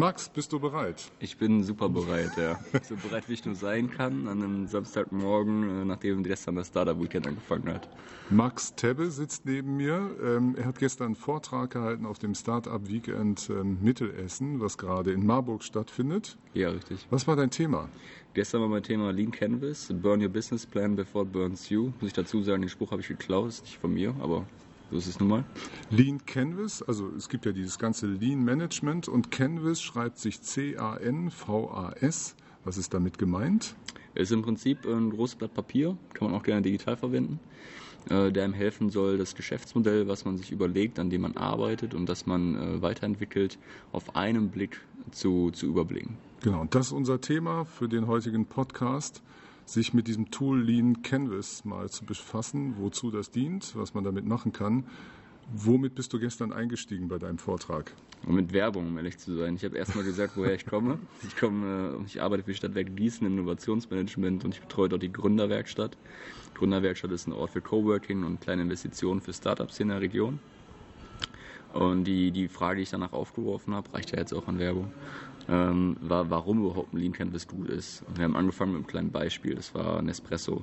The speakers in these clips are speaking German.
Max, bist du bereit? Ich bin super bereit, ja. so bereit, wie ich nur sein kann, an einem Samstagmorgen, äh, nachdem gestern das Startup Weekend angefangen hat. Max Tebbe sitzt neben mir. Ähm, er hat gestern einen Vortrag gehalten auf dem Startup Weekend ähm, Mittelessen, was gerade in Marburg stattfindet. Ja, richtig. Was war dein Thema? Gestern war mein Thema Lean Canvas, Burn Your Business Plan Before It Burns You. Muss ich dazu sagen, den Spruch habe ich geklaut, ist nicht von mir, aber so ist es nun mal. Lean Canvas, also es gibt ja dieses ganze Lean Management und Canvas schreibt sich C-A-N-V-A-S. Was ist damit gemeint? Es ist im Prinzip ein großes Blatt Papier, kann man auch gerne digital verwenden, äh, der einem helfen soll, das Geschäftsmodell, was man sich überlegt, an dem man arbeitet und das man äh, weiterentwickelt, auf einen Blick zu, zu überblicken. Genau, und das ist unser Thema für den heutigen Podcast sich mit diesem Tool Lean Canvas mal zu befassen, wozu das dient, was man damit machen kann. Womit bist du gestern eingestiegen bei deinem Vortrag? Mit Werbung, um ehrlich zu sein. Ich habe erstmal gesagt, woher ich komme. Ich komme, äh, ich arbeite für die Stadtwerke Gießen im Innovationsmanagement und ich betreue dort die Gründerwerkstatt. Gründerwerkstatt ist ein Ort für Coworking und kleine Investitionen für Startups in der Region. Und die, die Frage, die ich danach aufgeworfen habe, reicht ja jetzt auch an Werbung ähm, war, warum überhaupt ein Lean Canvas gut ist. Und wir haben angefangen mit einem kleinen Beispiel, das war Nespresso.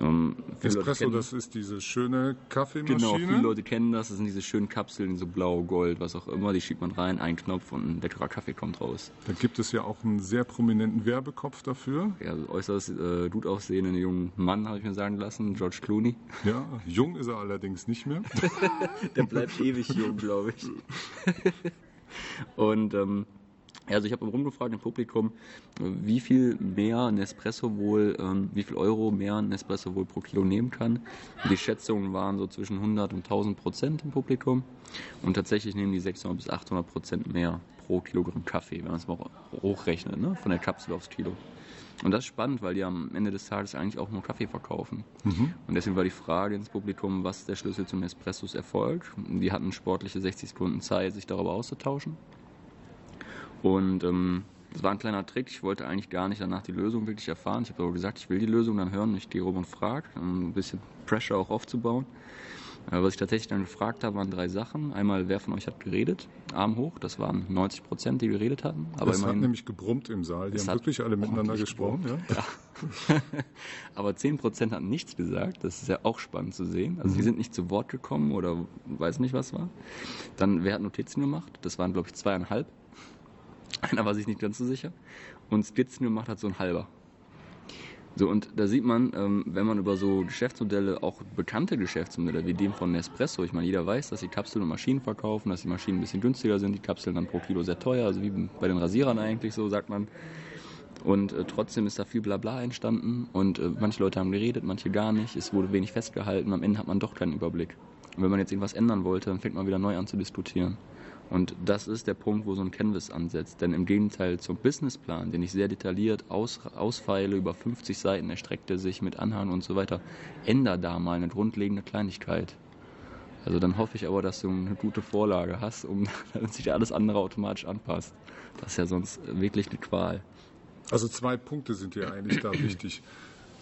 Ähm, Nespresso, das ist diese schöne Kaffeemaschine? Genau, viele Leute kennen das, das sind diese schönen Kapseln, so blau, gold, was auch immer, die schiebt man rein, ein Knopf und ein leckerer Kaffee kommt raus. Da gibt es ja auch einen sehr prominenten Werbekopf dafür. Ja, äußerst äh, gut aussehenden jungen Mann, habe ich mir sagen lassen, George Clooney. Ja, jung ist er allerdings nicht mehr. Der bleibt ewig jung, glaube ich. und ähm, also ich habe rumgefragt im Publikum, wie viel mehr Nespresso wohl, ähm, wie viel Euro mehr Nespresso wohl pro Kilo nehmen kann. Die Schätzungen waren so zwischen 100 und 1000 Prozent im Publikum und tatsächlich nehmen die 600 bis 800 Prozent mehr pro Kilogramm Kaffee, wenn man es mal hochrechnet, ne? von der Kapsel aufs Kilo. Und das ist spannend, weil die am Ende des Tages eigentlich auch nur Kaffee verkaufen. Mhm. Und deswegen war die Frage ins Publikum, was der Schlüssel zum Espressos Erfolg. Die hatten sportliche 60 Sekunden Zeit, sich darüber auszutauschen. Und ähm, das war ein kleiner Trick. Ich wollte eigentlich gar nicht danach die Lösung wirklich erfahren. Ich habe aber gesagt, ich will die Lösung dann hören. Ich gehe rum und frage, um ein bisschen Pressure auch aufzubauen. Äh, was ich tatsächlich dann gefragt habe, waren drei Sachen. Einmal, wer von euch hat geredet? Arm hoch, das waren 90 Prozent, die geredet hatten. Aber es hat nämlich gebrummt im Saal. Die haben wirklich alle miteinander gesprochen. Ja? ja. aber 10 Prozent hatten nichts gesagt. Das ist ja auch spannend zu sehen. Also mhm. die sind nicht zu Wort gekommen oder weiß nicht, was war. Dann, wer hat Notizen gemacht? Das waren, glaube ich, zweieinhalb. Einer war sich nicht ganz so sicher. Und Skizzen gemacht hat so ein halber. So, und da sieht man, ähm, wenn man über so Geschäftsmodelle, auch bekannte Geschäftsmodelle wie dem von Nespresso, ich meine, jeder weiß, dass sie Kapseln und Maschinen verkaufen, dass die Maschinen ein bisschen günstiger sind, die Kapseln dann pro Kilo sehr teuer, also wie bei den Rasierern eigentlich so, sagt man. Und äh, trotzdem ist da viel Blabla entstanden und äh, manche Leute haben geredet, manche gar nicht, es wurde wenig festgehalten, am Ende hat man doch keinen Überblick. Und wenn man jetzt irgendwas ändern wollte, dann fängt man wieder neu an zu diskutieren. Und das ist der Punkt, wo so ein Canvas ansetzt. Denn im Gegenteil zum Businessplan, den ich sehr detailliert aus, ausfeile, über 50 Seiten erstreckt er sich mit Anhang und so weiter, ändert da mal eine grundlegende Kleinigkeit. Also dann hoffe ich aber, dass du eine gute Vorlage hast, um damit sich alles andere automatisch anpasst. Das ist ja sonst wirklich eine Qual. Also zwei Punkte sind dir eigentlich da wichtig.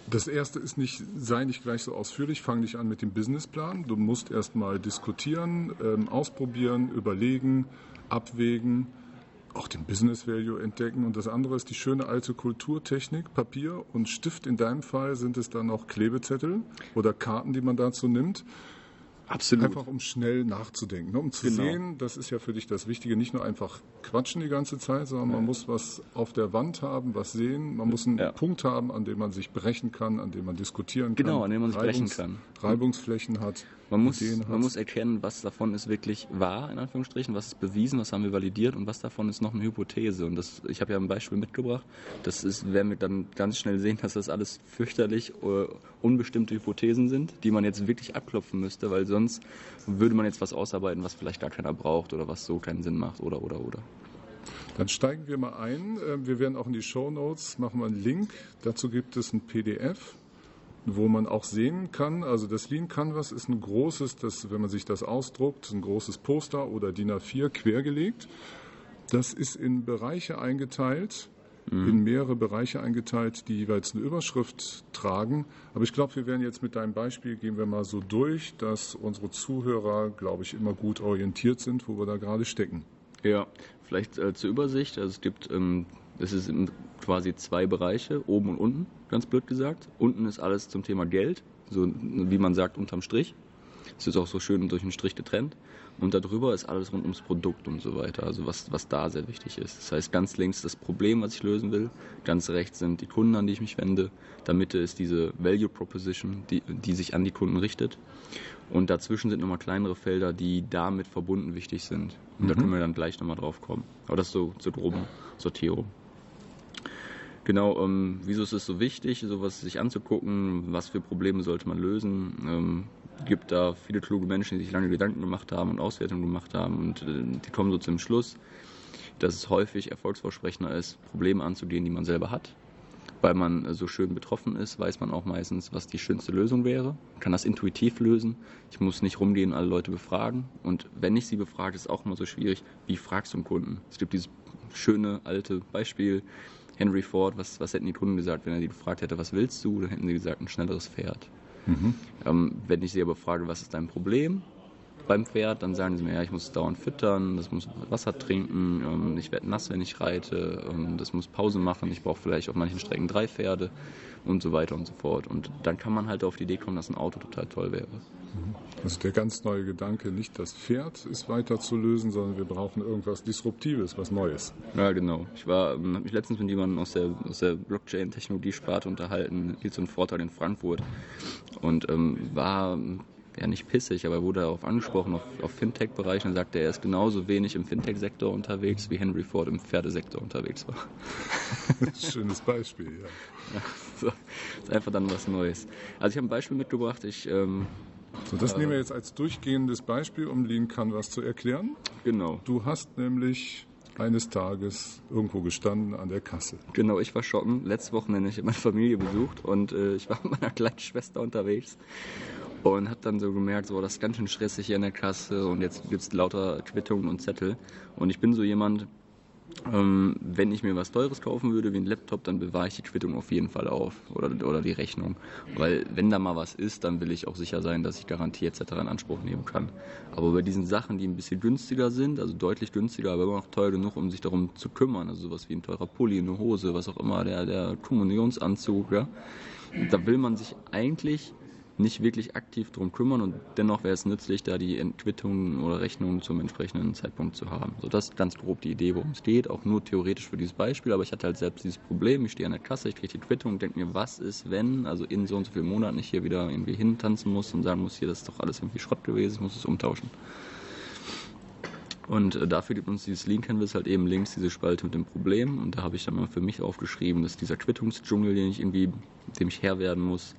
Das erste ist nicht, sei nicht gleich so ausführlich, fang nicht an mit dem Businessplan. Du musst erstmal diskutieren, ähm, ausprobieren, überlegen, abwägen, auch den Business Value entdecken. Und das andere ist die schöne alte Kulturtechnik, Papier und Stift. In deinem Fall sind es dann auch Klebezettel oder Karten, die man dazu nimmt. Absolut. Einfach um schnell nachzudenken, ne? um zu genau. sehen, das ist ja für dich das Wichtige, nicht nur einfach quatschen die ganze Zeit, sondern man muss was auf der Wand haben, was sehen, man muss einen ja. Punkt haben, an dem man sich brechen kann, an dem man diskutieren genau, kann. Genau, an dem man sich brechen kann. Reibungsflächen hat. Man muss, man muss erkennen, was davon ist wirklich wahr, in Anführungsstrichen, was ist bewiesen, was haben wir validiert und was davon ist noch eine Hypothese. Und das, ich habe ja ein Beispiel mitgebracht. Das ist, werden wir dann ganz schnell sehen, dass das alles fürchterlich uh, unbestimmte Hypothesen sind, die man jetzt wirklich abklopfen müsste, weil sonst würde man jetzt was ausarbeiten, was vielleicht gar keiner braucht oder was so keinen Sinn macht oder oder oder. Dann steigen wir mal ein. Ähm, wir werden auch in die Show Notes machen wir einen Link. Dazu gibt es ein PDF wo man auch sehen kann, also das Lean Canvas ist ein großes, das, wenn man sich das ausdruckt, ein großes Poster oder DIN A4 quergelegt. Das ist in Bereiche eingeteilt, mhm. in mehrere Bereiche eingeteilt, die jeweils eine Überschrift tragen. Aber ich glaube, wir werden jetzt mit deinem Beispiel gehen wir mal so durch, dass unsere Zuhörer, glaube ich, immer gut orientiert sind, wo wir da gerade stecken. Ja, vielleicht äh, zur Übersicht. Also es gibt, ähm, es ist quasi zwei Bereiche, oben und unten, ganz blöd gesagt. Unten ist alles zum Thema Geld, so wie man sagt, unterm Strich. Es ist auch so schön durch einen Strich getrennt. Und darüber ist alles rund ums Produkt und so weiter, also was, was da sehr wichtig ist. Das heißt, ganz links das Problem, was ich lösen will, ganz rechts sind die Kunden, an die ich mich wende, da Mitte ist diese Value Proposition, die, die sich an die Kunden richtet. Und dazwischen sind nochmal kleinere Felder, die damit verbunden wichtig sind. Und mhm. da können wir dann gleich nochmal drauf kommen. Aber das ist so zur groben Sortierung. Genau, ähm, wieso ist es so wichtig, sowas sich anzugucken? Was für Probleme sollte man lösen? Ähm, gibt da viele kluge Menschen, die sich lange Gedanken gemacht haben und Auswertungen gemacht haben und äh, die kommen so zum Schluss, dass es häufig erfolgsversprechender ist, Probleme anzugehen, die man selber hat. Weil man äh, so schön betroffen ist, weiß man auch meistens, was die schönste Lösung wäre, kann das intuitiv lösen. Ich muss nicht rumgehen alle Leute befragen. Und wenn ich sie befrage, ist es auch immer so schwierig, wie fragst du einen Kunden? Es gibt dieses schöne alte Beispiel, Henry Ford, was, was hätten die Kunden gesagt, wenn er die gefragt hätte, was willst du? Dann hätten sie gesagt, ein schnelleres Pferd. Mhm. Ähm, wenn ich sie aber frage, was ist dein Problem beim Pferd, dann sagen sie mir, ja, ich muss dauernd füttern, das muss Wasser trinken, ähm, ich werde nass, wenn ich reite, ähm, das muss Pause machen, ich brauche vielleicht auf manchen Strecken drei Pferde und so weiter und so fort. Und dann kann man halt auf die Idee kommen, dass ein Auto total toll wäre. Also der ganz neue Gedanke, nicht das Pferd ist weiter zu lösen, sondern wir brauchen irgendwas Disruptives, was Neues. Ja, genau. Ich war, ähm, habe mich letztens mit jemandem aus der, aus der Blockchain-Technologie-Sparte unterhalten, so einen Vortrag in Frankfurt und ähm, war ja nicht pissig, aber er wurde darauf angesprochen, auf, auf Fintech-Bereichen, und sagte, er ist genauso wenig im Fintech-Sektor unterwegs, wie Henry Ford im Pferdesektor unterwegs war. Schönes Beispiel, ja. ja so, ist einfach dann was Neues. Also ich habe ein Beispiel mitgebracht, ich... Ähm, so, das äh, nehmen wir jetzt als durchgehendes Beispiel, um Lean Canvas zu erklären. Genau. Du hast nämlich eines Tages irgendwo gestanden an der Kasse. Genau, ich war shoppen. Letzte Wochenende ich meine Familie besucht und äh, ich war mit meiner kleinen Schwester unterwegs und habe dann so gemerkt, so das ist ganz schön stressig hier in der Kasse und jetzt gibt es lauter Quittungen und Zettel. Und ich bin so jemand, ähm, wenn ich mir was Teures kaufen würde, wie ein Laptop, dann bewahre ich die Quittung auf jeden Fall auf oder, oder die Rechnung. Weil wenn da mal was ist, dann will ich auch sicher sein, dass ich Garantie etc. in Anspruch nehmen kann. Aber bei diesen Sachen, die ein bisschen günstiger sind, also deutlich günstiger, aber immer noch teuer genug, um sich darum zu kümmern, also sowas wie ein teurer Pulli, eine Hose, was auch immer, der, der Kommunionsanzug, ja, da will man sich eigentlich nicht wirklich aktiv darum kümmern und dennoch wäre es nützlich, da die Entquittungen oder Rechnungen zum entsprechenden Zeitpunkt zu haben. So, das ist ganz grob die Idee, worum es geht, auch nur theoretisch für dieses Beispiel, aber ich hatte halt selbst dieses Problem, ich stehe an der Kasse, ich kriege die Quittung denke mir, was ist, wenn, also in so und so vielen Monaten ich hier wieder irgendwie hintanzen muss und sagen muss, hier, das ist doch alles irgendwie Schrott gewesen, ich muss es umtauschen. Und äh, dafür gibt uns dieses Lean Canvas halt eben links diese Spalte mit dem Problem. Und da habe ich dann mal für mich aufgeschrieben, dass dieser Quittungsdschungel, den ich irgendwie, dem ich Herr werden muss,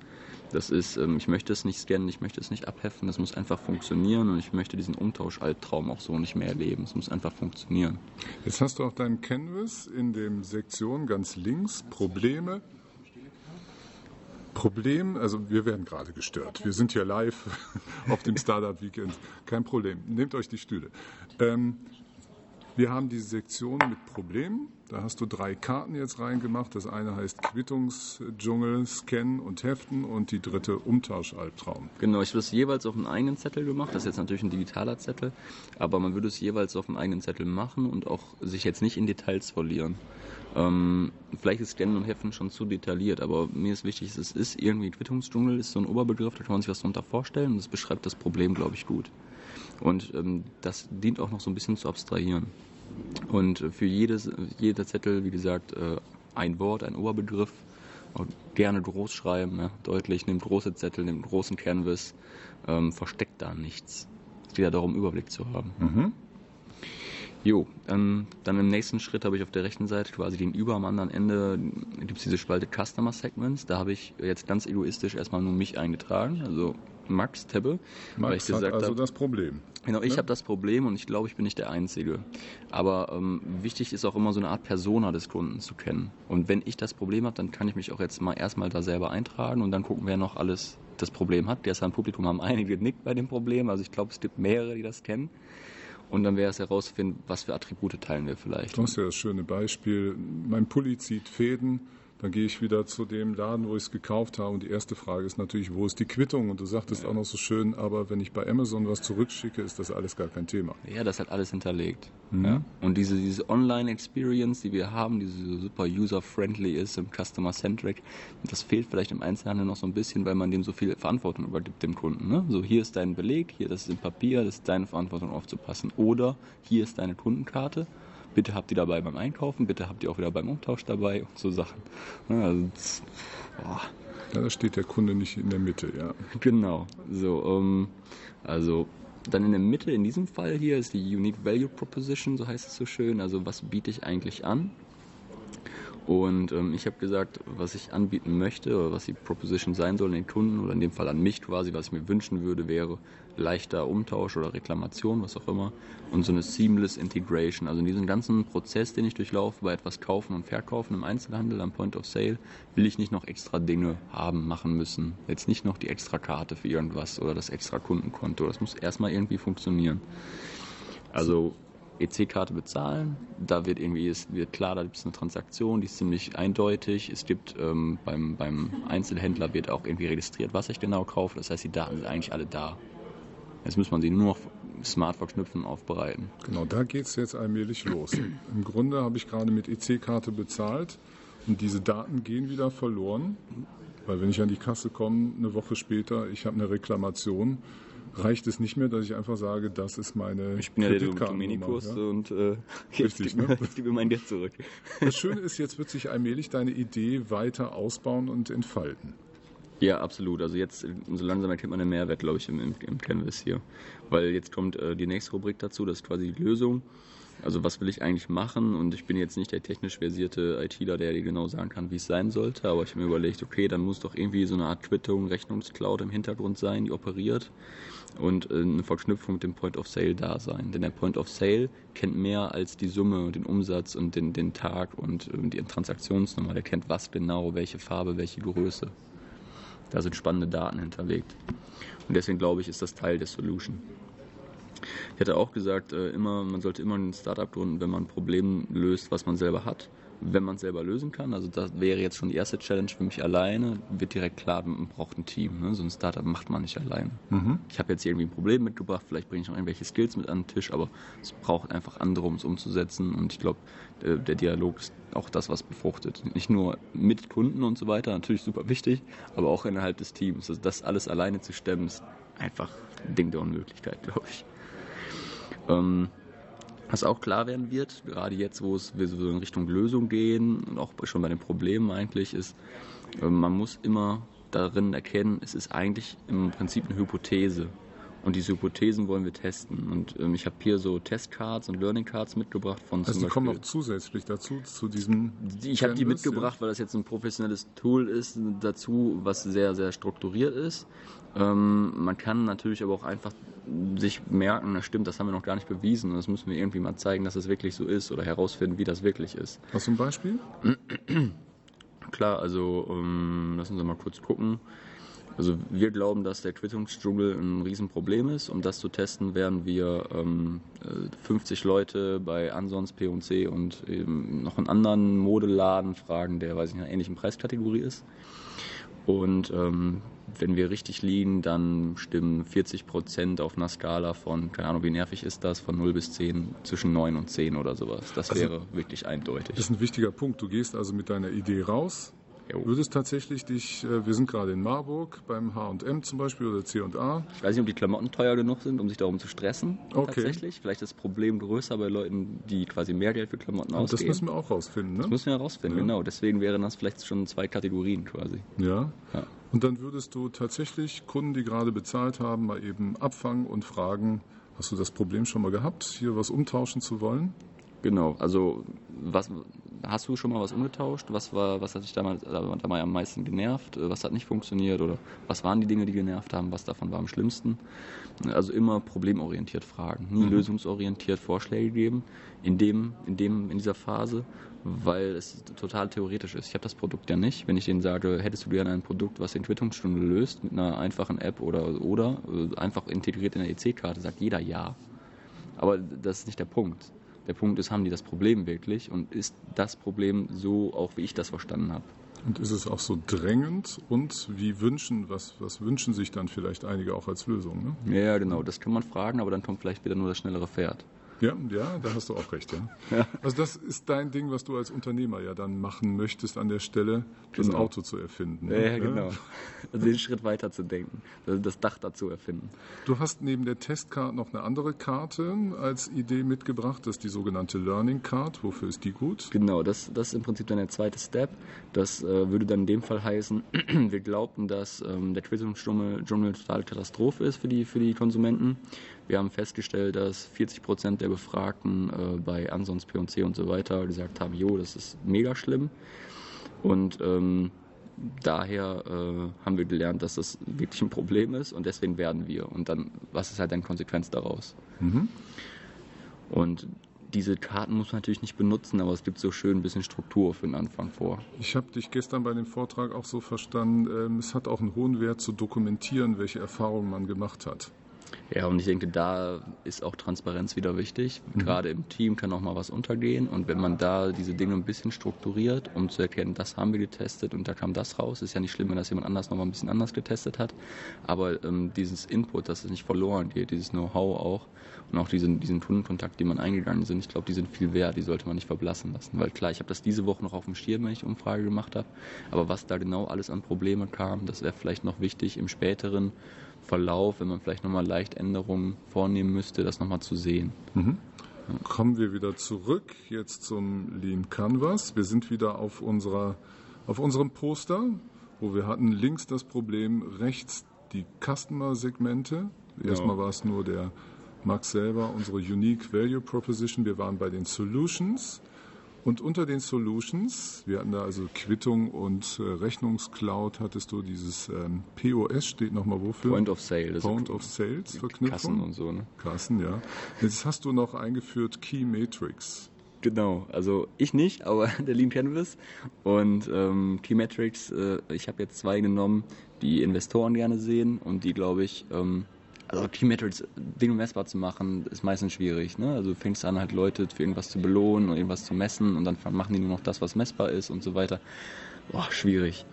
das ist, ähm, ich möchte es nicht scannen, ich möchte es nicht abheften, das muss einfach funktionieren und ich möchte diesen Umtauschalbtraum auch so nicht mehr erleben. Es muss einfach funktionieren. Jetzt hast du auch dein Canvas in dem Sektion ganz links, Probleme. Problem, also wir werden gerade gestört. Wir sind hier live auf dem Startup Weekend. Kein Problem. Nehmt euch die Stühle. Ähm, wir haben diese Sektion mit Problemen. Da hast du drei Karten jetzt reingemacht. Das eine heißt Quittungsdschungel, Scannen und Heften und die dritte Umtauschalbtraum. Genau, ich habe das jeweils auf einen eigenen Zettel gemacht. Das ist jetzt natürlich ein digitaler Zettel, aber man würde es jeweils auf einen eigenen Zettel machen und auch sich jetzt nicht in Details verlieren. Ähm, vielleicht ist Scannen und Heften schon zu detailliert, aber mir ist wichtig, es ist irgendwie Quittungsdschungel, ist so ein Oberbegriff, da kann man sich was darunter vorstellen und das beschreibt das Problem, glaube ich, gut. Und ähm, das dient auch noch so ein bisschen zu abstrahieren. Und für jedes, jeder Zettel, wie gesagt, äh, ein Wort, ein Oberbegriff. Gerne groß schreiben, ja, deutlich. Nehmt große Zettel, nehmt großen Canvas. Ähm, versteckt da nichts. Es geht ja darum, Überblick zu haben. Mhm. Jo, ähm, dann im nächsten Schritt habe ich auf der rechten Seite quasi den Über am anderen Ende gibt es diese Spalte Customer Segments. Da habe ich jetzt ganz egoistisch erstmal nur mich eingetragen. Also Max Tebbe. Max hat also hab, das Problem. Genau, ich ne? habe das Problem und ich glaube, ich bin nicht der Einzige. Aber ähm, wichtig ist auch immer so eine Art Persona des Kunden zu kennen. Und wenn ich das Problem habe, dann kann ich mich auch jetzt mal erstmal da selber eintragen und dann gucken, wer noch alles das Problem hat. Gestern im Publikum haben einige genickt bei dem Problem. Also ich glaube, es gibt mehrere, die das kennen. Und dann wäre es herauszufinden, was für Attribute teilen wir vielleicht. Das ist ja das schöne Beispiel. Mein Pulli zieht Fäden Dann gehe ich wieder zu dem Laden, wo ich es gekauft habe. Und die erste Frage ist natürlich, wo ist die Quittung? Und du sagtest ja. auch noch so schön, aber wenn ich bei Amazon was zurückschicke, ist das alles gar kein Thema. Ja, das hat alles hinterlegt. Mhm. Ja? Und diese, diese Online-Experience, die wir haben, die so super user-friendly ist und customer-centric, das fehlt vielleicht im Einzelhandel noch so ein bisschen, weil man dem so viel Verantwortung übergibt, dem Kunden. Ne? So, hier ist dein Beleg, hier, das ist im Papier, das ist deine Verantwortung aufzupassen. Oder hier ist deine Kundenkarte bitte habt ihr dabei beim Einkaufen, bitte habt ihr auch wieder beim Umtausch dabei und so Sachen. Also, das, ja, da steht der Kunde nicht in der Mitte, ja. Genau. So, ähm, also dann in der Mitte, in diesem Fall hier, ist die Unique Value Proposition, so heißt es so schön. Also was biete ich eigentlich an? Und ähm, ich habe gesagt, was ich anbieten möchte oder was die Proposition sein soll an den Kunden oder in dem Fall an mich quasi, was ich mir wünschen würde, wäre leichter Umtausch oder Reklamation, was auch immer. Und so eine Seamless Integration. Also in diesem ganzen Prozess, den ich durchlaufe bei etwas kaufen und verkaufen im Einzelhandel am Point of Sale, will ich nicht noch extra Dinge haben, machen müssen. Jetzt nicht noch die extra Karte für irgendwas oder das extra Kundenkonto. Das muss erstmal irgendwie funktionieren. Also EC-Karte bezahlen. Da wird irgendwie ist, wird klar, da gibt es eine Transaktion, die ist ziemlich eindeutig. Es gibt ähm, beim, beim Einzelhändler wird auch irgendwie registriert, was ich genau kaufe. Das heißt, die Daten sind eigentlich alle da. Jetzt muss man sie nur noch smart verknüpfen und aufbereiten. Genau, da geht es jetzt allmählich los. Im Grunde habe ich gerade mit EC-Karte bezahlt und diese Daten gehen wieder verloren. Weil wenn ich an die Kasse komme, eine Woche später, ich habe eine Reklamation, reicht es nicht mehr, dass ich einfach sage, das ist meine Ich bin ja der Dominikus ja? und äh, Richtig, gib, ne? gib mir mein Geld zurück. Das Schöne ist, jetzt wird sich allmählich deine Idee weiter ausbauen und entfalten. Ja, absolut. Also jetzt, so langsam erkennt man den Mehrwert, glaube ich, im, im, im Canvas hier. Weil jetzt kommt äh, die nächste Rubrik dazu, das ist quasi die Lösung. Also was will ich eigentlich machen? Und ich bin jetzt nicht der technisch versierte ITler, der dir genau sagen kann, wie es sein sollte. Aber ich habe mir überlegt, okay, dann muss doch irgendwie so eine Art Quittung, Rechnungscloud im Hintergrund sein, die operiert und äh, eine Verknüpfung mit dem Point of Sale da sein. Denn der Point of Sale kennt mehr als die Summe, den Umsatz und den, den Tag und die Transaktionsnummer. Der kennt was genau, welche Farbe, welche Größe. Da sind spannende Daten hinterlegt. Und deswegen glaube ich, ist das Teil der Solution. Ich hätte auch gesagt, äh, immer, man sollte immer ein Startup gründen, wenn man ein Problem löst, was man selber hat wenn man es selber lösen kann. Also das wäre jetzt schon die erste Challenge für mich alleine. Wird direkt klar, man braucht ein Team. Ne? So ein Startup macht man nicht alleine. Mhm. Ich habe jetzt irgendwie ein Problem mitgebracht, vielleicht bringe ich noch irgendwelche Skills mit an den Tisch, aber es braucht einfach andere, um es umzusetzen. Und ich glaube, der, der Dialog ist auch das, was befruchtet. Nicht nur mit Kunden und so weiter, natürlich super wichtig, aber auch innerhalb des Teams. Also das alles alleine zu stemmen, ist einfach ein Ding der Unmöglichkeit, glaube ich. Ähm, was auch klar werden wird, gerade jetzt, wo es wir so in Richtung Lösung gehen und auch schon bei den Problemen eigentlich, ist, äh, man muss immer darin erkennen, es ist eigentlich im Prinzip eine Hypothese. Und diese Hypothesen wollen wir testen. Und ähm, ich habe hier so Testcards und Learning Cards mitgebracht von also zum die kommen noch zusätzlich dazu, zu diesem. Ich habe die mitgebracht, ja. weil das jetzt ein professionelles Tool ist, dazu, was sehr, sehr strukturiert ist. Ähm, man kann natürlich aber auch einfach sich merken, das stimmt, das haben wir noch gar nicht bewiesen. Und das müssen wir irgendwie mal zeigen, dass es wirklich so ist oder herausfinden, wie das wirklich ist. Hast du ein Beispiel? Klar, also ähm, lassen Sie mal kurz gucken. Also wir glauben, dass der Quittungsdschungel ein Riesenproblem ist. Um das zu testen, werden wir ähm, 50 äh, Leute bei Ansons, P&C und eben noch einen anderen Modeladen fragen, der, weiß ich, in einer ähnlichen Preiskategorie ist. Und ähm, wenn wir richtig liegen, dann stimmen 40 Prozent auf einer Skala von, keine Ahnung, wie nervig ist das, von 0 bis 10, zwischen 9 und 10 oder sowas. Das also, wäre wirklich eindeutig. Das ist ein wichtiger Punkt. Du gehst also mit deiner Idee raus, Jo. Würdest tatsächlich dich, äh, wir sind gerade in Marburg beim H&M zum Beispiel oder C&A. Ich weiß nicht, ob die Klamotten teuer genug sind, um sich darum zu stressen. Okay. Tatsächlich. Vielleicht ist das Problem größer bei Leuten, die quasi mehr Geld für Klamotten Und ausgeben. Das müssen wir auch rausfinden, ne? Das müssen wir herausfinden, ja. genau. Deswegen wären das vielleicht schon zwei Kategorien quasi. Ja. ja. Und dann würdest du tatsächlich Kunden, die gerade bezahlt haben, mal eben abfangen und fragen, hast du das Problem schon mal gehabt, hier was umtauschen zu wollen? Genau, also was, hast du schon mal was umgetauscht? Was, war, was hat dich damals, damals am meisten genervt? Was hat nicht funktioniert? Oder was waren die Dinge, die genervt haben? Was davon war am schlimmsten? Also immer problemorientiert fragen, nie mhm. lösungsorientiert Vorschläge geben in, dem, in, dem, in dieser Phase, weil es total theoretisch ist. Ich habe das Produkt ja nicht. Wenn ich denen sage, hättest du gerne ein Produkt, was den Quittungsstunde löst, mit einer einfachen App oder, oder äh, einfach integriert in der EC-Karte, sagt jeder ja. Aber das ist nicht der Punkt der Punkt ist, haben die das Problem wirklich und ist das Problem so auch, wie ich das verstanden habe? Und ist es auch so drängend und wie wünschen, was, was wünschen sich dann vielleicht einige auch als Lösung? Ne? Ja, genau, das kann man fragen, aber dann kommt vielleicht wieder nur das schnellere Pferd. Ja, ja, da hast du auch recht, ja. ja. Also das ist dein Ding, was du als Unternehmer ja dann machen möchtest an der Stelle, das genau. Auto zu erfinden. Ja, ja, genau. Also den Schritt weiter zu denken, das Dach dazu erfinden. Du hast neben der Testkarte noch eine andere Karte als Idee mitgebracht, das ist die sogenannte Learning Card. Wofür ist die gut? Genau, das, das ist im Prinzip dann der zweite Step. Das äh, würde dann in dem Fall heißen, wir glaubten, dass ähm, der Tourismusdschungel eine totale Katastrophe ist für die, für die Konsumenten. Wir haben festgestellt, dass 40 Prozent der Befragten äh, bei Ansons, P&C und so weiter gesagt haben, jo, das ist mega schlimm. Und ähm, daher äh, haben wir gelernt, dass das wirklich ein Problem ist und deswegen werden wir. Und dann, was ist halt dann Konsequenz daraus? Mhm. Und diese Karten muss man natürlich nicht benutzen, aber es gibt so schön ein bisschen Struktur für den Anfang vor. Ich habe dich gestern bei dem Vortrag auch so verstanden, ähm, es hat auch einen hohen Wert zu dokumentieren, welche Erfahrungen man gemacht hat. Ja, und ich denke, da ist auch Transparenz wieder wichtig. Mhm. Gerade im Team kann auch mal was untergehen. Und wenn man da diese Dinge ein bisschen strukturiert, um zu erkennen, das haben wir getestet und da kam das raus, ist ja nicht schlimm, wenn das jemand anders noch mal ein bisschen anders getestet hat. Aber ähm, dieses Input, dass es nicht verloren geht, dieses Know-how auch und auch diesen, diesen Kundenkontakt, die man eingegangen sind, ich glaube, die sind viel wert, die sollte man nicht verblassen lassen. Weil klar, ich habe das diese Woche noch auf dem Schirm, wenn ich Umfrage gemacht habe. Aber was da genau alles an Probleme kam, das wäre vielleicht noch wichtig im späteren Verlauf, wenn man vielleicht nochmal leicht Änderungen vornehmen müsste, das nochmal zu sehen. Mhm. Kommen wir wieder zurück jetzt zum Lean Canvas. Wir sind wieder auf, unserer, auf unserem Poster, wo wir hatten links das Problem, rechts die Customer-Segmente. Erstmal ja. war es nur der Max selber, unsere Unique Value Proposition. Wir waren bei den Solutions. Und unter den Solutions, wir hatten da also Quittung und äh, Rechnungscloud, hattest du dieses ähm, POS, steht nochmal wofür? Point of Sale. Point of Sales Verknüpfung. Kassen und so, ne? Kassen, ja. Jetzt hast du noch eingeführt Key Matrix. Genau, also ich nicht, aber der Lean Canvas und ähm, Key Metrics, äh, ich habe jetzt zwei genommen, die Investoren gerne sehen und die, glaube ich, ähm, also Key Metrics, Dinge messbar zu machen, ist meistens schwierig. Ne? Also du fängst an, halt Leute für irgendwas zu belohnen und irgendwas zu messen und dann machen die nur noch das, was messbar ist und so weiter. Boah, schwierig.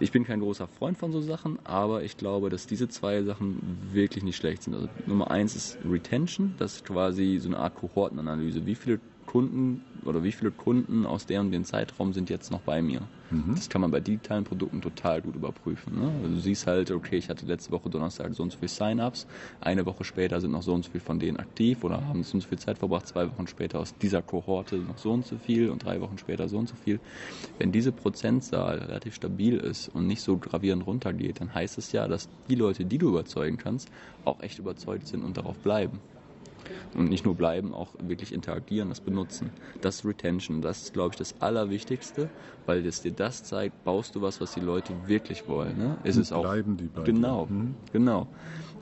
Ich bin kein großer Freund von so Sachen, aber ich glaube, dass diese zwei Sachen wirklich nicht schlecht sind. Also Nummer eins ist Retention, das ist quasi so eine Art Kohortenanalyse. Wie viele Kunden oder wie viele Kunden aus der und dem Zeitraum sind jetzt noch bei mir. Mhm. Das kann man bei digitalen Produkten total gut überprüfen. Ne? Also du siehst halt, okay, ich hatte letzte Woche Donnerstag so und so viele Sign-ups, eine Woche später sind noch so und so viele von denen aktiv oder haben so und so viel Zeit verbracht, zwei Wochen später aus dieser Kohorte noch so und so viel und drei Wochen später so und so viel. Wenn diese Prozentzahl relativ stabil ist und nicht so gravierend runtergeht, dann heißt es ja, dass die Leute, die du überzeugen kannst, auch echt überzeugt sind und darauf bleiben. Und nicht nur bleiben, auch wirklich interagieren, das benutzen. Das ist Retention. Das ist, glaube ich, das Allerwichtigste, weil es dir das zeigt, baust du was, was die Leute wirklich wollen. Ne? Ist es auch, bleiben die bei Genau. Mhm. genau.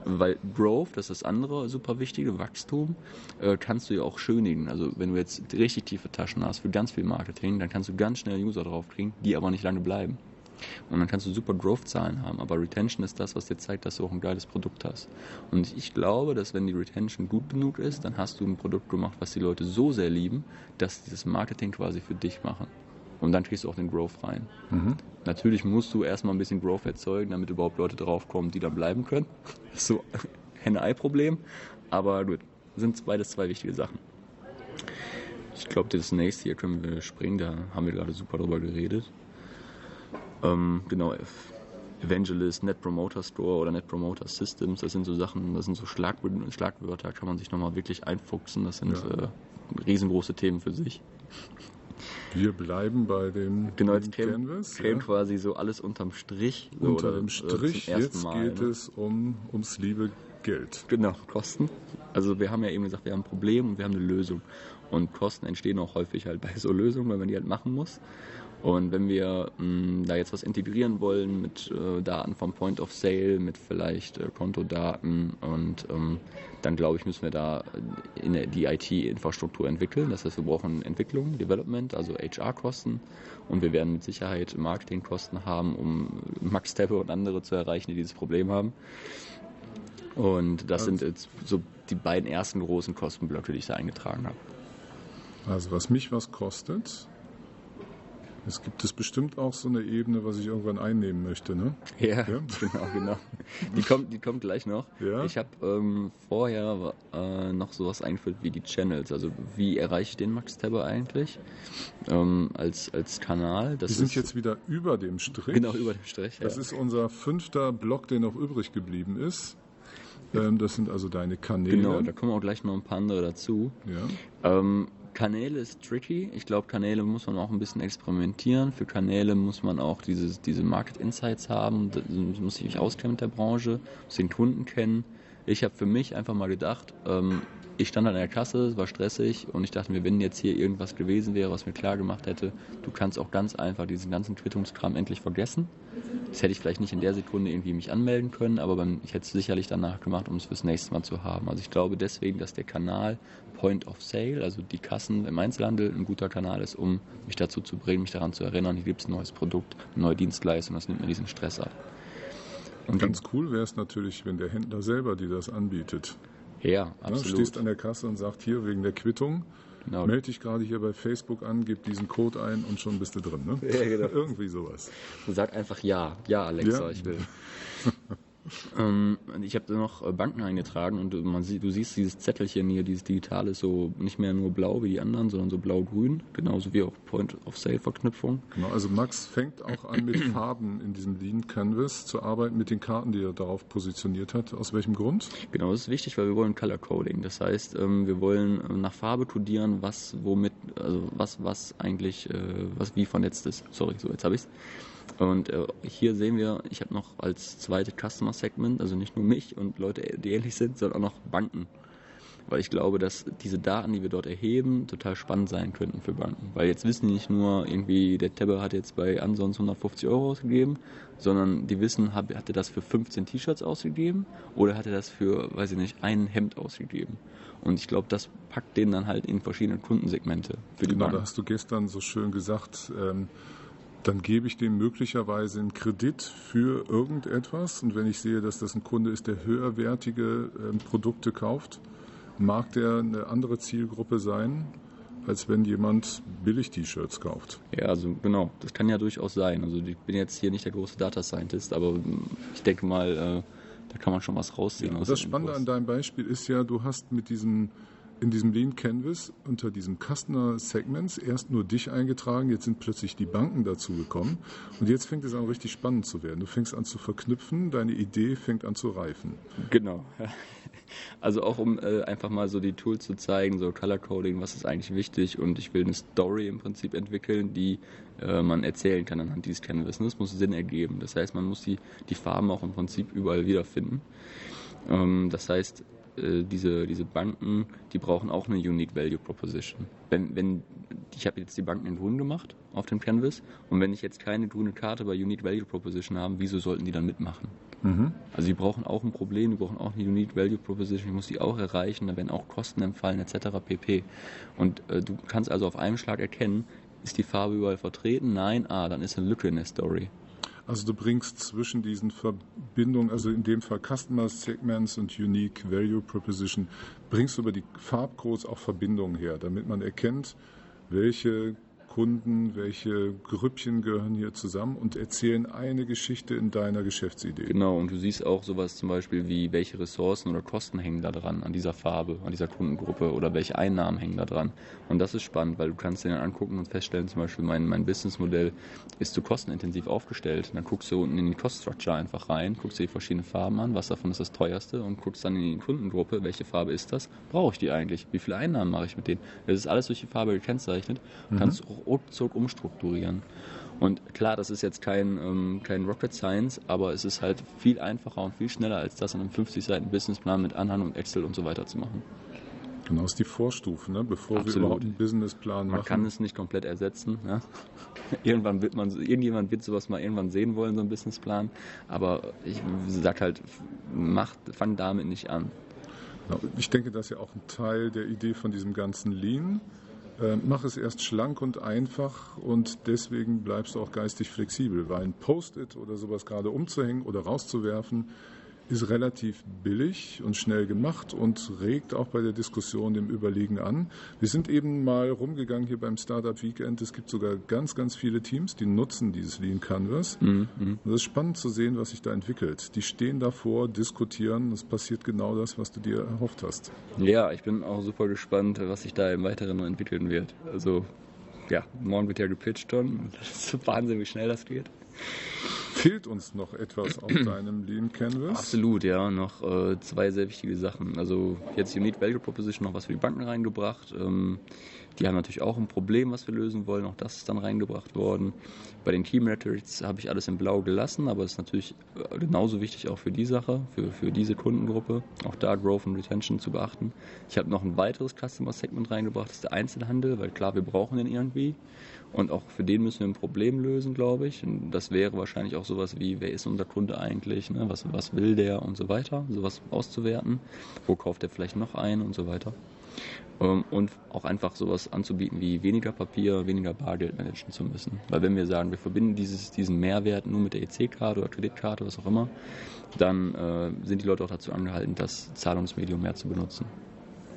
Weil Growth, das ist das andere super wichtige, Wachstum, äh, kannst du ja auch schönigen. Also wenn du jetzt richtig tiefe Taschen hast für ganz viel Marketing, dann kannst du ganz schnell User draufkriegen, die aber nicht lange bleiben. Und dann kannst du super Growth-Zahlen haben, aber Retention ist das, was dir zeigt, dass du auch ein geiles Produkt hast. Und ich glaube, dass wenn die Retention gut genug ist, dann hast du ein Produkt gemacht, was die Leute so sehr lieben, dass sie das Marketing quasi für dich machen. Und dann kriegst du auch den Growth rein. Mhm. Natürlich musst du erstmal ein bisschen Growth erzeugen, damit überhaupt Leute draufkommen, die dann bleiben können. Das ist so Henne-Ei-Problem. Aber gut, sind beides zwei wichtige Sachen. Ich glaube, das nächste hier können wir springen, da haben wir gerade super drüber geredet. Ähm, genau, Evangelist, Net Promoter Store oder Net Promoter Systems, das sind so Sachen, das sind so Schlagwör Schlagwörter, kann man sich nochmal wirklich einfuchsen. Das sind ja. äh, riesengroße Themen für sich. Wir bleiben bei dem genau, jetzt. Käme ja. quasi so alles unterm Strich. So, Unter dem äh, Strich, jetzt Mal, geht ne? es um, ums liebe Geld. Genau, Kosten. Also wir haben ja eben gesagt, wir haben ein Problem und wir haben eine Lösung. Und Kosten entstehen auch häufig halt bei so Lösungen, weil man die halt machen muss. Und wenn wir mh, mm, da jetzt was integrieren wollen mit äh, Daten vom Point of Sale, mit vielleicht äh, Kontodaten und ähm, dann glaube ich, müssen wir da äh, in die IT-Infrastruktur entwickeln. Das heißt, wir brauchen Entwicklung, Development, also HR-Kosten und wir werden mit Sicherheit Marketingkosten haben, um Max Teppe und andere zu erreichen, die dieses Problem haben. Und das sind jetzt so die beiden ersten großen Kostenblöcke, die ich da eingetragen habe. Also was mich was kostet, Es gibt es bestimmt auch so eine Ebene, was ich irgendwann einnehmen möchte, ne? Ja, ja? genau, genau. Die kommt, die kommt gleich noch. Ja? Ich habe ähm, vorher äh, noch sowas eingeführt wie die Channels. Also wie erreiche ich den Max Tabber eigentlich ähm, als, als Kanal? Das Wir sind jetzt wieder über dem Strich. Genau, über dem Strich. Das ist unser fünfter Block, der noch übrig geblieben ist. Ähm, das sind also deine Kanäle. Genau, da kommen auch gleich noch ein paar andere dazu. Ja. Ähm, Kanäle ist tricky. Ich glaube, Kanäle muss man auch ein bisschen experimentieren. Für Kanäle muss man auch dieses, diese Market Insights haben, das muss sich auskennen mit der Branche, muss den Kunden kennen. Ich habe für mich einfach mal gedacht, ähm, ich stand an der Kasse, es war stressig und ich dachte mir, wenn jetzt hier irgendwas gewesen wäre, was mir klar gemacht hätte, du kannst auch ganz einfach diesen ganzen Quittungskram endlich vergessen. Das hätte ich vielleicht nicht in der Sekunde irgendwie mich anmelden können, aber ich hätte es sicherlich danach gemacht, um es fürs nächste Mal zu haben. Also ich glaube deswegen, dass der Kanal Point of Sale, also die Kassen im Einzelhandel, ein guter Kanal ist, um mich dazu zu bringen, mich daran zu erinnern, hier gibt es ein neues Produkt, eine neue Dienstleistung, das nimmt mir diesen Stress ab. Und ganz cool wäre es natürlich, wenn der Händler selber dir das anbietet. Ja, absolut. Du stehst an der Kasse und sagst hier wegen der Quittung, genau. melde dich gerade hier bei Facebook an, gib diesen Code ein und schon bist du drin. Ne? Ja, genau. Irgendwie sowas. Und sag einfach ja, ja Alexa, ja. ich will. Ähm, ich habe noch äh, Banken eingetragen und man sieht, du siehst dieses Zettelchen hier, dieses digitale, so nicht mehr nur blau wie die anderen, sondern so blau-grün, genauso wie auch Point-of-Sale-Verknüpfung. Genau, also Max fängt auch an mit Farben in diesem Lean Canvas zu arbeiten, mit den Karten, die er darauf positioniert hat. Aus welchem Grund? Genau, das ist wichtig, weil wir wollen Color Coding. Das heißt, ähm, wir wollen äh, nach Farbe kodieren, was womit, also was was eigentlich, äh, was wie vernetzt ist. Sorry, so jetzt habe ich's. Und äh, hier sehen wir, ich habe noch als zweite Customer Segment, also nicht nur mich und Leute, die ähnlich sind, sondern auch noch Banken. Weil ich glaube, dass diese Daten, die wir dort erheben, total spannend sein könnten für Banken. Weil jetzt wissen die nicht nur, irgendwie, der Tabber hat jetzt bei Ansons 150 Euro ausgegeben, sondern die wissen, hat, hat er das für 15 T-Shirts ausgegeben oder hat er das für, weiß ich nicht, ein Hemd ausgegeben. Und ich glaube, das packt den dann halt in verschiedene Kundensegmente für die genau, Bank. Da hast du gestern so schön gesagt, ähm, dann gebe ich dem möglicherweise einen Kredit für irgendetwas. Und wenn ich sehe, dass das ein Kunde ist, der höherwertige äh, Produkte kauft, mag der eine andere Zielgruppe sein, als wenn jemand billig T-Shirts kauft. Ja, also genau, das kann ja durchaus sein. Also ich bin jetzt hier nicht der große Data Scientist, aber ich denke mal, äh, da kann man schon was rausziehen. Ja, das Spannende an deinem Beispiel ist ja, du hast mit diesem in diesem Lean Canvas unter diesem Customer Segments erst nur dich eingetragen, jetzt sind plötzlich die Banken dazugekommen und jetzt fängt es an richtig spannend zu werden. Du fängst an zu verknüpfen, deine Idee fängt an zu reifen. Genau. Also auch um äh, einfach mal so die Tools zu zeigen, so Color Coding, was ist eigentlich wichtig und ich will eine Story im Prinzip entwickeln, die äh, man erzählen kann anhand dieses Canvas. Das muss Sinn ergeben. Das heißt, man muss die, die Farben auch im Prinzip überall wiederfinden. Ähm, das heißt, äh, diese, diese Banken, die brauchen auch eine Unique Value Proposition. Wenn, wenn, ich habe jetzt die Banken in grün gemacht auf dem Canvas und wenn ich jetzt keine grüne Karte bei Unique Value Proposition habe, wieso sollten die dann mitmachen? Mhm. Also die brauchen auch ein Problem, die brauchen auch eine Unique Value Proposition, ich muss die auch erreichen, da werden auch Kosten entfallen etc. pp. Und äh, du kannst also auf einem Schlag erkennen, ist die Farbe überall vertreten? Nein, ah, dann ist eine Lücke in der Story. Also du bringst zwischen diesen Verbindungen, also in dem Fall Customer Segments und Unique Value Proposition, bringst du über die Farbcodes auch Verbindungen her, damit man erkennt, welche Kunden, welche Grüppchen gehören hier zusammen und erzählen eine Geschichte in deiner Geschäftsidee. Genau, und du siehst auch sowas zum Beispiel wie, welche Ressourcen oder Kosten hängen da dran, an dieser Farbe, an dieser Kundengruppe oder welche Einnahmen hängen da dran. Und das ist spannend, weil du kannst dir dann angucken und feststellen, zum Beispiel mein, mein Businessmodell ist zu kostenintensiv aufgestellt. Und dann guckst du unten in die Cost Structure einfach rein, guckst dir die verschiedenen Farben an, was davon ist das teuerste und guckst dann in die Kundengruppe, welche Farbe ist das, brauche ich die eigentlich, wie viele Einnahmen mache ich mit denen. Das ist alles durch die Farbe gekennzeichnet. Mhm. Kannst auch ruckzuck umstrukturieren. Und klar, das ist jetzt kein, ähm, kein Rocket Science, aber es ist halt viel einfacher und viel schneller, als das in einem 50 Seiten Businessplan mit Anhang und Excel und so weiter zu machen. Genau, das ist die Vorstufe, ne? bevor Absolut. wir überhaupt einen Businessplan machen. Man kann es nicht komplett ersetzen. Ne? Irgendwann wird man, irgendjemand wird sowas mal irgendwann sehen wollen, so ein Businessplan. Aber ich sag halt, macht, fang damit nicht an. Ich denke, das ist ja auch ein Teil der Idee von diesem ganzen Lean äh, mach es erst schlank und einfach und deswegen bleibst du auch geistig flexibel, weil ein Post-it oder sowas gerade umzuhängen oder rauszuwerfen ist relativ billig und schnell gemacht und regt auch bei der Diskussion dem Überlegen an. Wir sind eben mal rumgegangen hier beim Startup Weekend. Es gibt sogar ganz, ganz viele Teams, die nutzen dieses Lean Canvas. Mhm. Und es ist spannend zu sehen, was sich da entwickelt. Die stehen davor, diskutieren. Es passiert genau das, was du dir erhofft hast. Ja, ich bin auch super gespannt, was sich da im Weiteren entwickeln wird. Also, ja, morgen wird ja gepitcht schon. Das ist Wahnsinn, wie schnell das geht. Fehlt uns noch etwas auf deinem Lean Canvas? Absolut, ja. Noch äh, zwei sehr wichtige Sachen. Also jetzt Unique Value Proposition noch was für die Banken reingebracht. Ähm, die haben natürlich auch ein Problem, was wir lösen wollen. Auch das ist dann reingebracht worden. Bei den Key Metrics habe ich alles in Blau gelassen, aber es ist natürlich äh, genauso wichtig auch für die Sache, für, für diese Kundengruppe, auch da Growth und Retention zu beachten. Ich habe noch ein weiteres Customer Segment reingebracht, das ist der Einzelhandel, weil klar, wir brauchen den irgendwie. Und auch für den müssen wir ein Problem lösen, glaube ich. Und das wäre wahrscheinlich auch sowas wie, wer ist unser Kunde eigentlich, ne? was, was will der und so weiter, sowas auszuwerten. Wo kauft er vielleicht noch ein und so weiter. Ähm, und auch einfach sowas anzubieten wie weniger Papier, weniger Bargeld managen zu müssen. Weil wenn wir sagen, wir verbinden dieses, diesen Mehrwert nur mit der EC-Karte oder Kreditkarte, was auch immer, dann äh, sind die Leute auch dazu angehalten, das Zahlungsmedium mehr zu benutzen.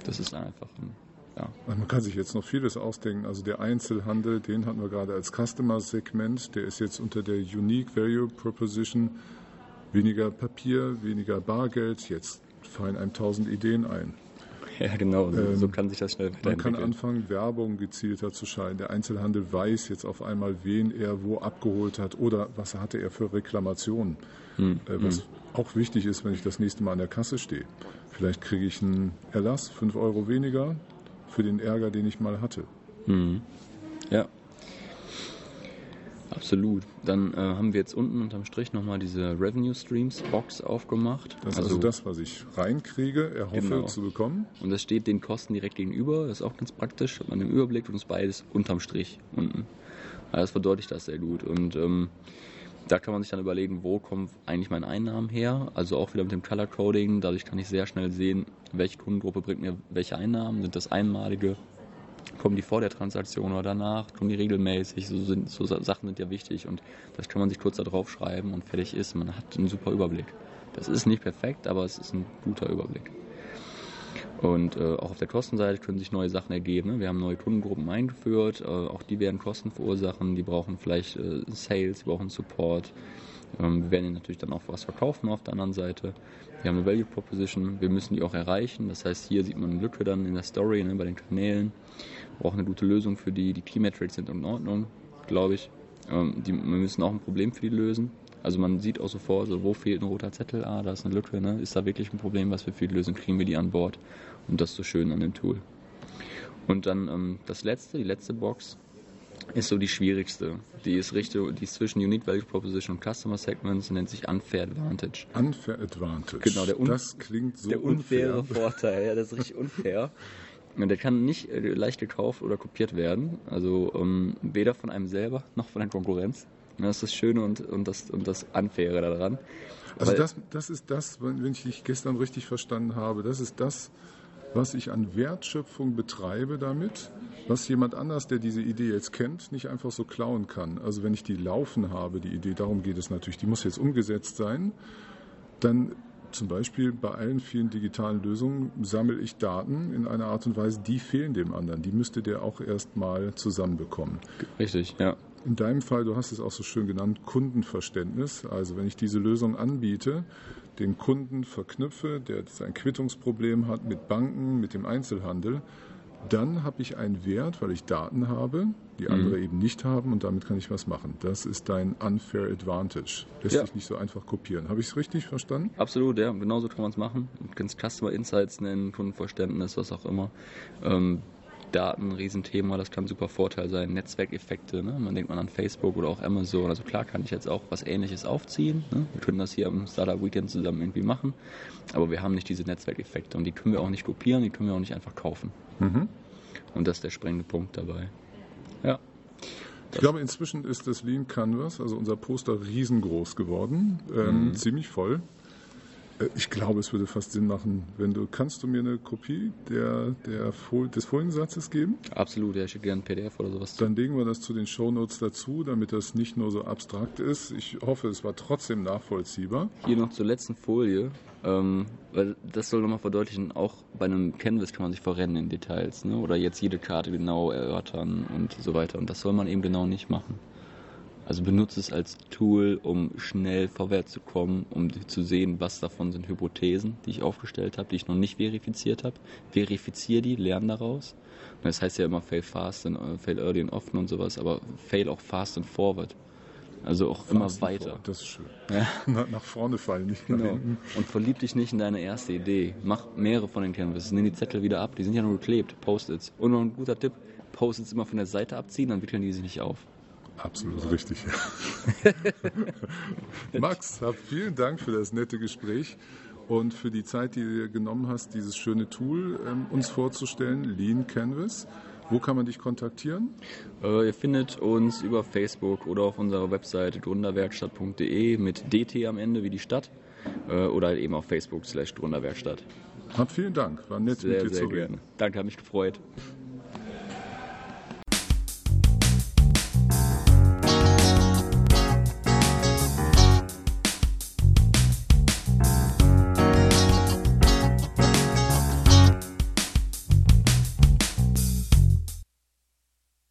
Das ist einfach ein ja. Man kann sich jetzt noch vieles ausdenken. Also der Einzelhandel, den hatten wir gerade als Customer-Segment, der ist jetzt unter der Unique Value Proposition weniger Papier, weniger Bargeld. Jetzt fallen einem tausend Ideen ein. Ja, genau, so, ähm, so kann sich das schnell Man kann anfangen, Werbung gezielter zu schalten. Der Einzelhandel weiß jetzt auf einmal, wen er wo abgeholt hat oder was hatte er für Reklamationen. Hm, äh, was hm. auch wichtig ist, wenn ich das nächste Mal an der Kasse stehe. Vielleicht kriege ich einen Erlass, 5 Euro weniger, für den Ärger, den ich mal hatte. Mhm. Ja. Absolut. Dann äh, haben wir jetzt unten unterm Strich nochmal diese Revenue Streams Box aufgemacht. Das ist also, also das, was ich reinkriege, erhoffe genau. zu bekommen. Und das steht den Kosten direkt gegenüber. Das ist auch ganz praktisch. Hat man den Überblick und ist beides unterm Strich unten. Also das verdeutlicht das sehr gut. Und ähm, da kann man sich dann überlegen, wo kommen eigentlich meine Einnahmen her. Also auch wieder mit dem Color Coding. Dadurch kann ich sehr schnell sehen, welche Kundengruppe bringt mir welche Einnahmen. Sind das einmalige? Kommen die vor der Transaktion oder danach? Kommen die regelmäßig? So, sind, so Sachen sind ja wichtig und das kann man sich kurz da drauf schreiben und fertig ist. Man hat einen super Überblick. Das ist nicht perfekt, aber es ist ein guter Überblick. Und äh, auch auf der Kostenseite können sich neue Sachen ergeben. Ne? Wir haben neue Kundengruppen eingeführt, äh, auch die werden Kosten verursachen, die brauchen vielleicht äh, Sales, die brauchen Support. Ähm, wir werden ihnen natürlich dann auch was verkaufen auf der anderen Seite. Wir haben eine Value Proposition, wir müssen die auch erreichen. Das heißt, hier sieht man eine Lücke dann in der Story, ne, bei den Kanälen. Wir brauchen eine gute Lösung für die. Die Key Metrics sind in Ordnung, glaube ich. Ähm, die, wir müssen auch ein Problem für die lösen. Also man sieht auch sofort, so, wo fehlt ein roter Zettel, ah, da ist eine Lücke, ne? ist da wirklich ein Problem, was wir für die lösen, kriegen wir die an Bord. Und das ist so schön an dem Tool. Und dann ähm, das letzte, die letzte Box, ist so die schwierigste. Die ist, Richtung, die ist zwischen Unique Value Proposition und Customer Segments und nennt sich Unfair Advantage. Unfair Advantage. Genau, der, un das klingt so der unfaire unfair. Vorteil. Ja, das ist richtig unfair. Der kann nicht äh, leicht gekauft oder kopiert werden. Also ähm, weder von einem selber noch von der Konkurrenz. Das ist das Schöne und, und, das, und das Unfaire daran. Also das, das ist das, wenn ich dich gestern richtig verstanden habe, das ist das, was ich an Wertschöpfung betreibe damit, was jemand anders, der diese Idee jetzt kennt, nicht einfach so klauen kann. Also wenn ich die laufen habe, die Idee, darum geht es natürlich, die muss jetzt umgesetzt sein, dann zum Beispiel bei allen vielen digitalen Lösungen sammle ich Daten in einer Art und Weise, die fehlen dem anderen. Die müsste der auch erstmal zusammenbekommen. Richtig, ja in deinem Fall, du hast es auch so schön genannt, Kundenverständnis. Also wenn ich diese Lösung anbiete, den Kunden verknüpfe, der ein Quittungsproblem hat mit Banken, mit dem Einzelhandel, dann habe ich einen Wert, weil ich Daten habe, die andere mhm. eben nicht haben und damit kann ich was machen. Das ist dein unfair advantage. Lässt ja. sich nicht so einfach kopieren. Habe ich es richtig verstanden? Absolut, ja. Genauso kann man es machen. Du kannst Customer Insights nennen, Kundenverständnis, was auch immer. Ähm, Daten ein Riesenthema, das kann ein super Vorteil sein. Netzwerkeffekte, ne? man denkt man an Facebook oder auch Amazon. Also klar kann ich jetzt auch was ähnliches aufziehen. Ne? Wir können das hier am Startup Weekend zusammen irgendwie machen, aber wir haben nicht diese Netzwerkeffekte und die können wir auch nicht kopieren, die können wir auch nicht einfach kaufen. Mhm. Und das ist der springende Punkt dabei. Ja. Ich glaube, inzwischen ist das Lean Canvas, also unser Poster, riesengroß geworden, ähm, mhm. ziemlich voll. Äh, ich glaube, es würde fast Sinn machen, wenn du, kannst du mir eine Kopie der, der Fol des Foliensatzes geben? Absolut, ja, ich schicke gerne ein PDF oder sowas. Dann legen wir das zu den Shownotes dazu, damit das nicht nur so abstrakt ist. Ich hoffe, es war trotzdem nachvollziehbar. Hier noch zur letzten Folie, ähm, weil das soll nochmal verdeutlichen, auch bei einem Canvas kann man sich verrennen in Details, ne? oder jetzt jede Karte genau erörtern und so weiter. Und das soll man eben genau nicht machen. Also benutze es als Tool, um schnell vorwärts zu kommen, um zu sehen, was davon sind Hypothesen, die ich aufgestellt habe, die ich noch nicht verifiziert habe. Verifiziere die, lerne daraus. Und das heißt ja immer fail fast and uh, fail early and often und sowas, aber fail auch fast and forward. Also auch fast immer weiter. Forward, das ist schön. Ja? nach vorne fallen, nicht nach genau. hinten. Und verlieb dich nicht in deine erste Idee. Mach mehrere von den Canvases. Nimm die Zettel wieder ab. Die sind ja nur geklebt. Post-its. Und noch ein guter Tipp. Post-its immer von der Seite abziehen, dann wickeln die sich nicht auf. Absolut richtig. Max, vielen Dank für das nette Gespräch und für die Zeit, die du dir genommen hast, dieses schöne Tool ähm, uns vorzustellen, Lean Canvas. Wo kann man dich kontaktieren? Äh, ihr findet uns über Facebook oder auf unserer Webseite gründerwerkstatt.de mit DT am Ende wie die Stadt äh, oder eben auf Facebook slash Gründerwerkstatt. Vielen Dank, war nett sehr, mit dir sehr zu gerne. reden. Danke, hat mich gefreut.